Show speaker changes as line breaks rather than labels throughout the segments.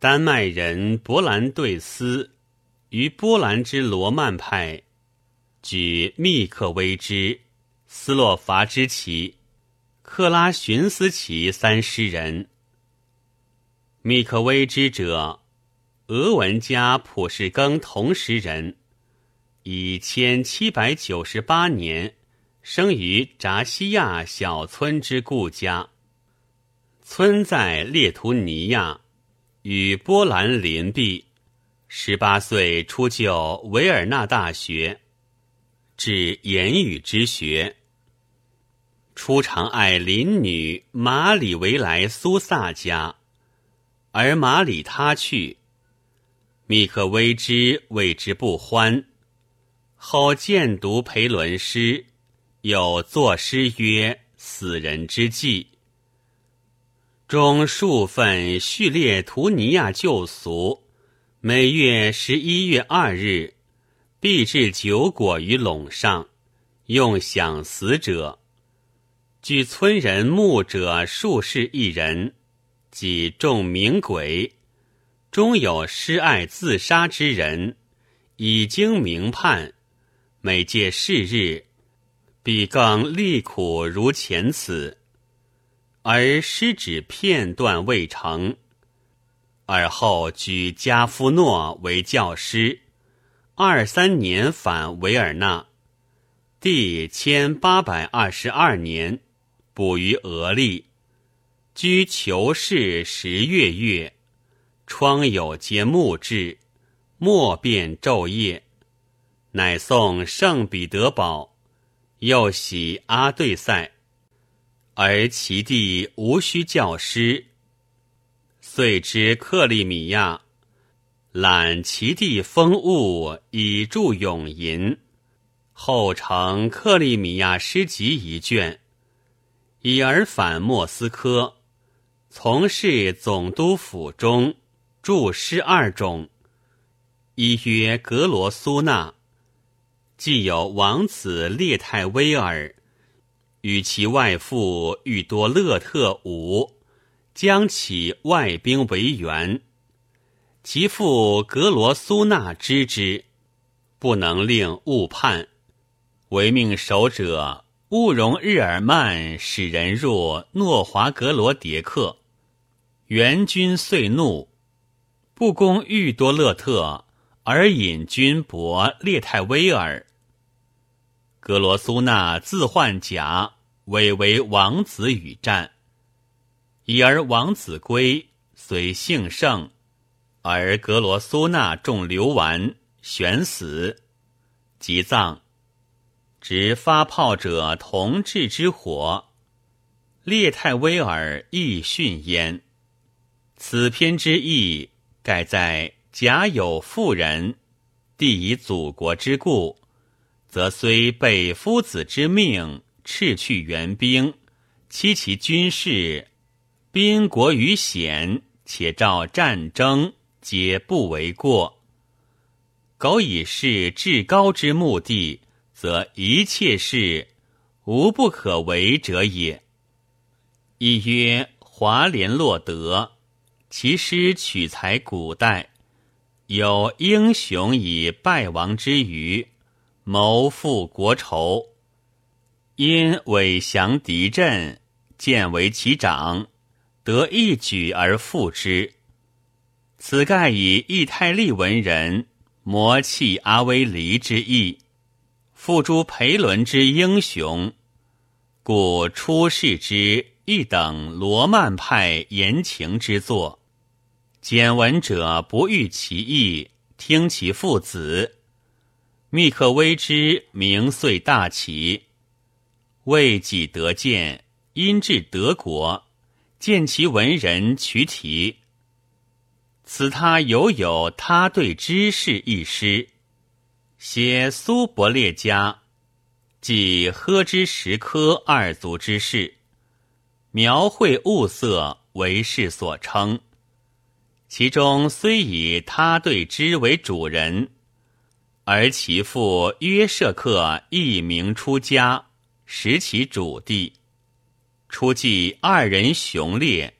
丹麦人勃兰对斯于波兰之罗曼派，举密克威之、斯洛伐之旗，克拉寻斯奇三十人。密克威之者，俄文家普世庚同时人，以千七百九十八年生于扎西亚小村之故家。村在列图尼亚，与波兰邻避。十八岁出就维尔纳大学，治言语之学。初常爱邻女马里维莱苏萨家，而马里他去，密克威之谓之不欢。后见读裴伦诗，有作诗曰：“死人之际。”中数份序列图尼亚旧俗，每月十一月二日，必置酒果于垄上，用享死者。据村人墓者数世一人，即众名鬼。终有失爱自杀之人，已经明判，每届是日，必更利苦如前此。而失指片段未成，而后举加夫诺为教师。二三年返维尔纳，第千八百二十二年，捕于俄利，居囚室十月月，窗有皆木质，莫辨昼夜，乃送圣彼得堡，又喜阿对塞。而其弟无需教师，遂知克利米亚，揽其地风物以助永吟，后成克利米亚诗集一卷，以而返莫斯科，从事总督府中著诗二种，一曰格罗苏纳，既有王子列泰威尔。与其外父欲多勒特武，将其外兵为援。其父格罗苏纳知之，不能令误判。唯命守者勿容日耳曼使人入诺华格罗迭克。援军遂怒，不攻欲多勒特，而引军搏列泰威尔。格罗苏纳自换甲，委为王子与战。已而王子归，虽幸胜，而格罗苏纳中流丸，悬死，即葬。执发炮者同治之火，列泰威尔亦殉焉。此篇之意，盖在甲有妇人，地以祖国之故。则虽被夫子之命，斥去援兵，欺其军事，兵国于险，且照战争，皆不为过。苟以是至高之目的，则一切事无不可为者也。一曰华联络德，其诗取材古代，有英雄以败亡之余。谋复国仇，因伪降敌阵，见为其长，得一举而复之。此盖以义太利文人磨弃阿威离之意，付诸裴伦之英雄，故出世之一等罗曼派言情之作。简文者不欲其意，听其父子。密克威之名遂大起，为己得见，因至德国，见其文人取体。此他犹有他对知识一诗，写苏伯列家，即喝之石科二族之事，描绘物色为世所称。其中虽以他对之为主人。而其父约舍克一名出家，识其主地。初记二人雄烈，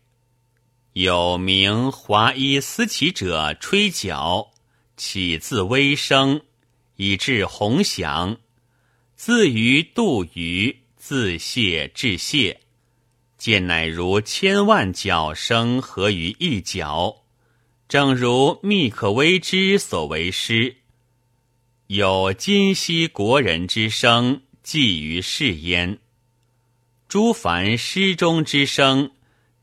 有名华衣思齐者吹角，起自微声，以至鸿响。自于度鱼，自谢至谢，见乃如千万角声合于一角。正如密可微之所为诗，有今昔国人之声，寄于世焉。诸凡诗中之声，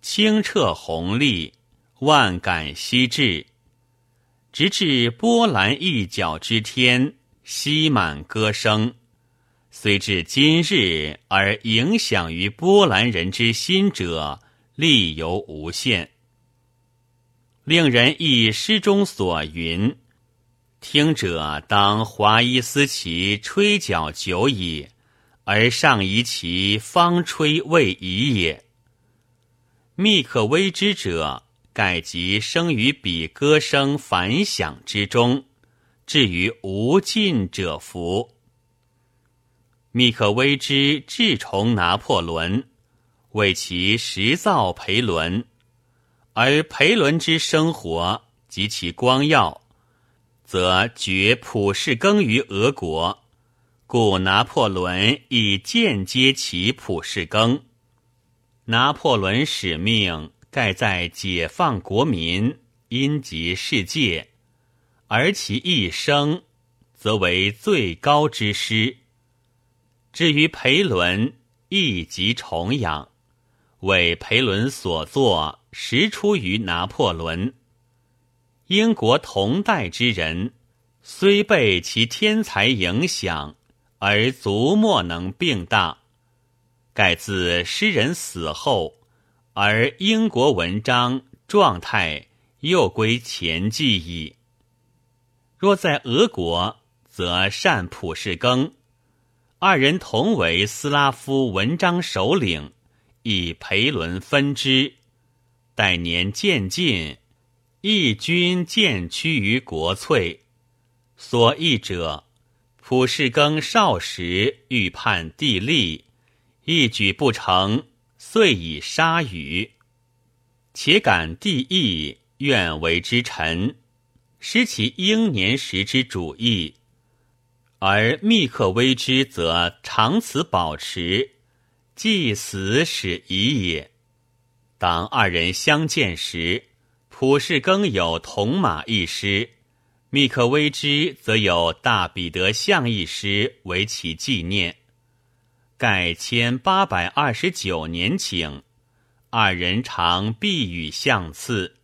清澈宏丽，万感悉至，直至波澜一角之天，悉满歌声。虽至今日而影响于波兰人之心者，力犹无限。令人忆诗中所云：“听者当华衣思其吹角久矣，而上夷其方吹未已也。”密可微之者，盖即生于彼歌声反响之中，至于无尽者福。密可微之至崇拿破仑，为其实造裴伦。而裴伦之生活及其光耀，则绝普世耕于俄国，故拿破仑以间接其普世耕。拿破仑使命盖在解放国民，因及世界，而其一生，则为最高之师。至于裴伦，亦即崇仰，为裴伦所作。实出于拿破仑。英国同代之人，虽被其天才影响，而足莫能并大。盖自诗人死后，而英国文章状态又归前记矣。若在俄国，则善普世耕，二人同为斯拉夫文章首领，以裴伦分之。待年渐进，义军渐趋于国粹。所义者，普世庚少时欲叛地利，一举不成，遂以杀予。且感帝意，愿为之臣，失其英年时之主义。而密克微之则长此保持，既死使已也。当二人相见时，普世更有铜马一诗，密克威之则有大彼得像一诗为其纪念。盖千八百二十九年请，二人常避语相次。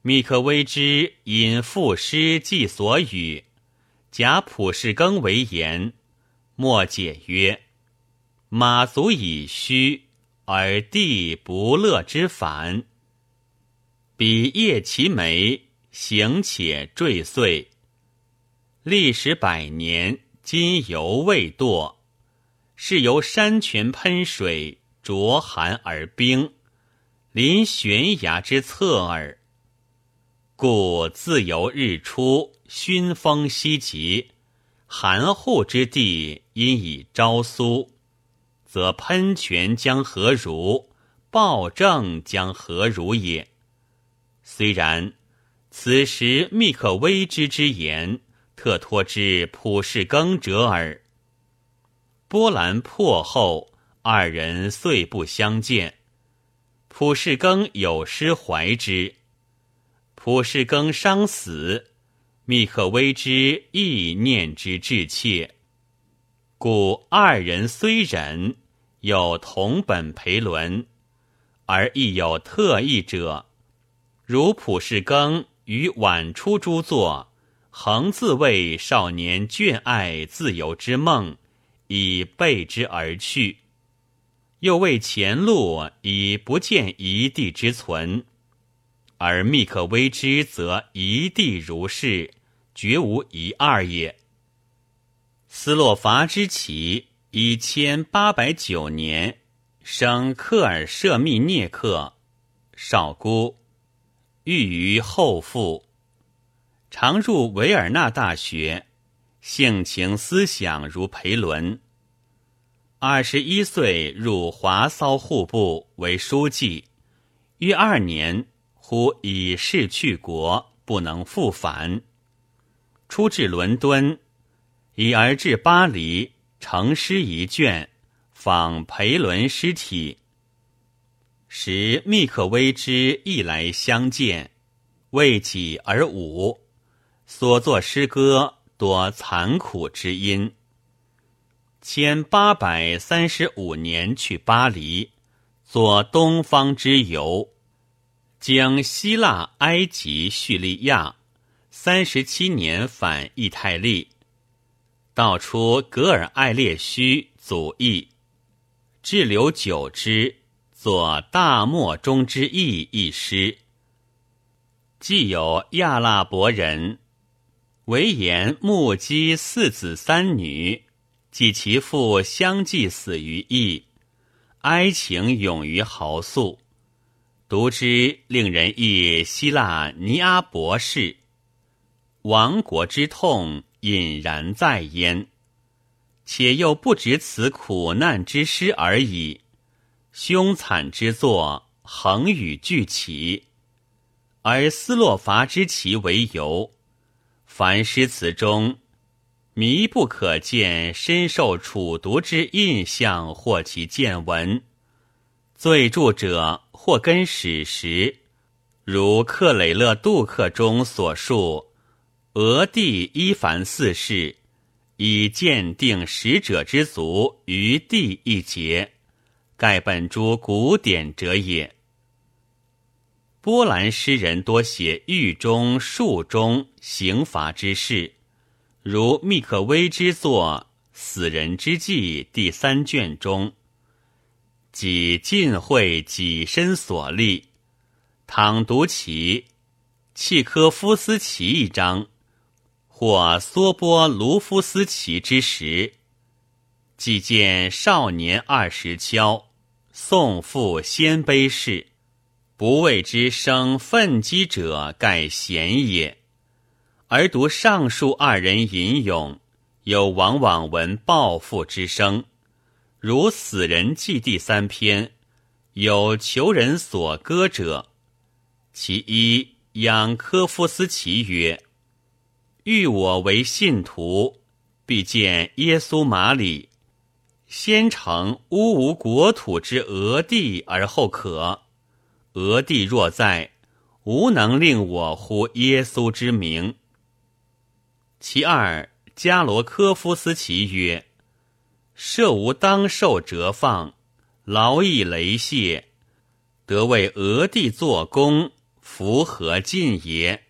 密克威之引赋诗记所语，假普世更为言，莫解曰：“马足以虚。”而地不乐之反，彼叶其眉，行且坠碎。历时百年，今犹未堕，是由山泉喷水，灼寒而冰，临悬崖之侧耳。故自由日出，熏风息极，含护之地，因以朝苏。则喷泉将何如？暴政将何如也？虽然，此时密可微之之言，特托之普世更者耳。波澜破后，二人遂不相见。普世更有诗怀之。普世更伤死，密可微之亦念之至切。故二人虽忍。有同本裴伦，而亦有特异者，如普世更于晚出诸作，恒自谓少年眷爱自由之梦，以备之而去；又为前路以不见一地之存，而密可微之则一地如是，绝无一二也。斯洛伐之起。一千八百九年，生克尔舍密涅克，少孤，寓于后父，常入维尔纳大学，性情思想如裴伦。二十一岁入华骚户部为书记，约二年忽以事去国，不能复返。出至伦敦，已而至巴黎，成诗一卷，仿裴伦尸体。时密克微之亦来相见，为己而舞，所作诗歌多残苦之音。千八百三十五年去巴黎，作东方之游，经希腊、埃及、叙利亚，三十七年返意泰利，道出格尔艾列须祖义，滞留久之，作大漠中之意一诗。既有亚腊伯人，唯言目击四子三女。即其父相继死于役，哀情涌于豪肃，读之令人忆希腊尼阿博士，亡国之痛隐然在焉。且又不止此苦难之诗而已，凶惨之作横语俱起，而斯洛伐之奇为由，凡诗词中。迷不可见，深受楚毒之印象，或其见闻。最著者或根史实，如克雷勒杜克中所述，俄帝伊凡四世以鉴定使者之足于地一节，盖本诸古典者也。波兰诗人多写狱中、术中、刑罚之事。如密克威之作《死人之记》第三卷中，即尽会己身所立，倘读其契科夫斯奇一章，或梭波卢夫斯奇之时，即见少年二十敲，送父鲜卑事，不为之生愤激者，盖贤也。而读上述二人吟咏，又往往闻报复之声。如《死人记》第三篇，有求人所歌者。其一，仰科夫斯奇曰：“欲我为信徒，必见耶稣马里，先成乌无国土之俄地，而后可。俄地若在，无能令我呼耶稣之名。”其二，加罗科夫斯奇曰：“设无当受折放，劳役雷谢，得为俄帝作功，符合尽也。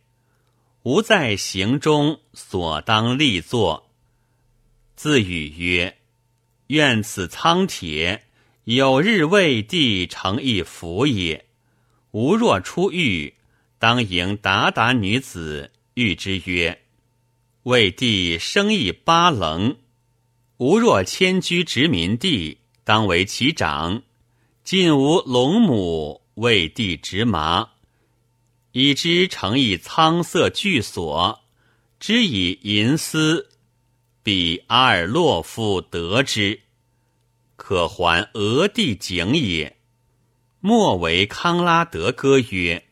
吾在行中所当立作。”自语曰：“愿此苍铁有日为帝成一福也。吾若出狱，当迎鞑靼女子，谕之曰。”为帝生一巴棱，吾若迁居殖民地，当为其长。晋无龙母，为帝执麻，以之成一苍色巨所，之以银丝，比阿尔洛夫得之，可还俄帝景也。莫为康拉德歌曰：“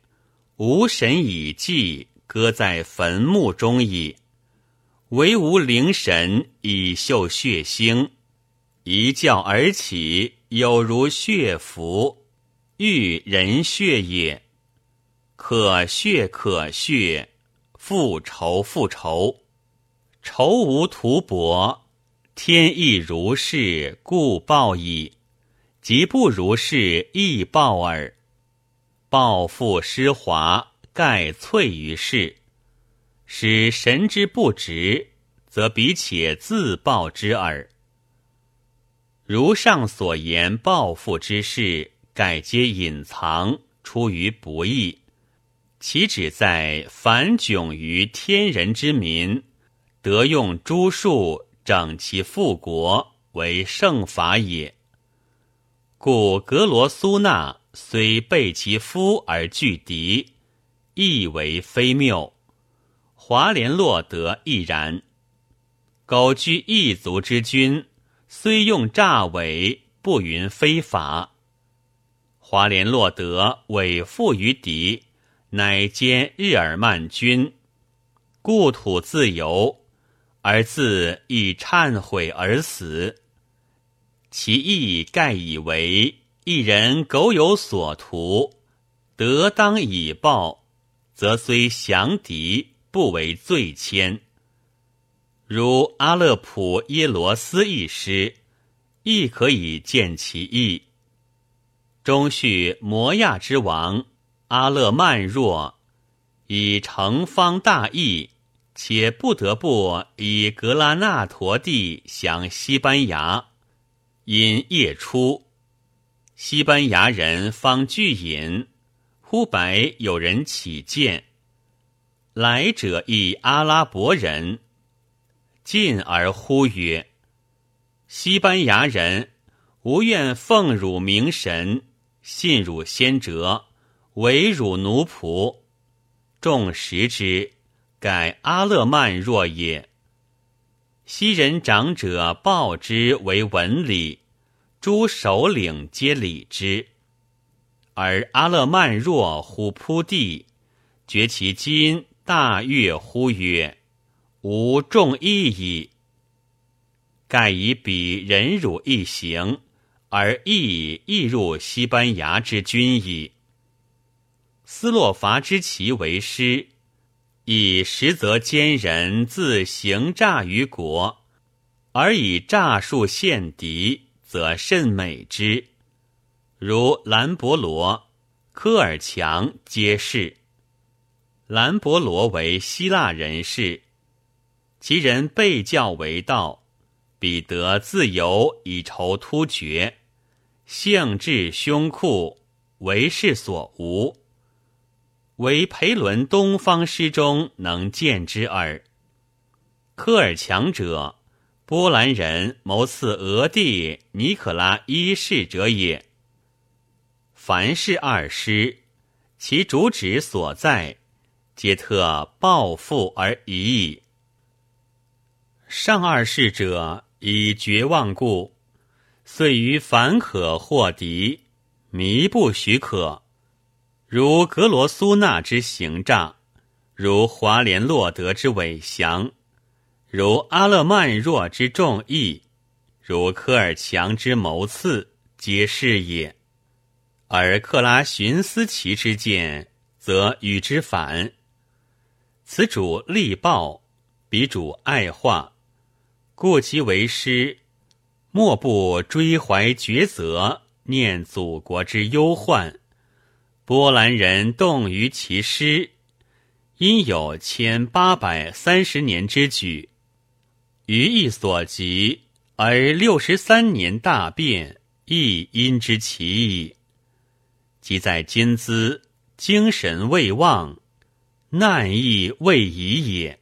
吾神已祭，搁在坟墓中矣。”唯吾灵神以秀血腥，一觉而起，有如血符，欲人血也。可血可血，复仇复仇，仇无图薄，天意如是，故报矣。即不如是，亦报耳。报复失华，盖萃于世。使神之不直，则彼且自报之耳。如上所言，报复之事，盖皆隐藏，出于不义。其旨在反窘于天人之民，得用诸术整其复国，为圣法也。故格罗苏纳虽背其夫而拒敌，亦为非谬。华联洛德亦然。苟居异族之君，虽用诈伪，不云非法。华联络得伪附于敌，乃兼日耳曼君，故土自由，而自亦忏悔而死。其意盖以为一人苟有所图，得当以报，则虽降敌，不为罪愆。如阿勒普耶罗斯一诗，亦可以见其意。中叙摩亚之王阿勒曼若，以成方大义，且不得不以格拉纳陀地降西班牙。因夜出，西班牙人方聚饮，忽白有人起见，来者亦阿拉伯人，进而呼曰：“西班牙人无愿奉汝明神，信汝先哲，为汝奴仆。众食之，改阿勒曼若也。”昔人长者报之为文礼，诸首领皆礼之。而阿勒曼若乎扑地，觉其今，大悦乎曰：“吾众义矣。”盖以彼忍辱一行，而亦亦入西班牙之君矣。斯洛伐之旗为师。以实则奸人自行诈于国，而以诈术陷敌，则甚美之。如兰博罗、科尔强皆是。兰博罗为希腊人士，其人被教为道，彼得自由以筹突厥，性质凶酷，为世所无。为裴伦东方诗中能见之耳。科尔强者，波兰人谋刺俄帝尼可拉一世者也。凡是二诗，其主旨所在，皆特报复而已矣。上二世者以绝望故，遂于凡可获敌，靡不许可。如格罗苏纳之行诈，如华连洛德之伪降，如阿勒曼若之众义，如科尔强之谋刺，皆是也。而克拉寻思其之见，则与之反。此主力报，彼主爱化，故其为师，莫不追怀抉择，念祖国之忧患。波兰人动于其师，因有千八百三十年之举，余亦所及，而六十三年大变，亦因之其矣。即在今兹，精神未旺，难亦未已也。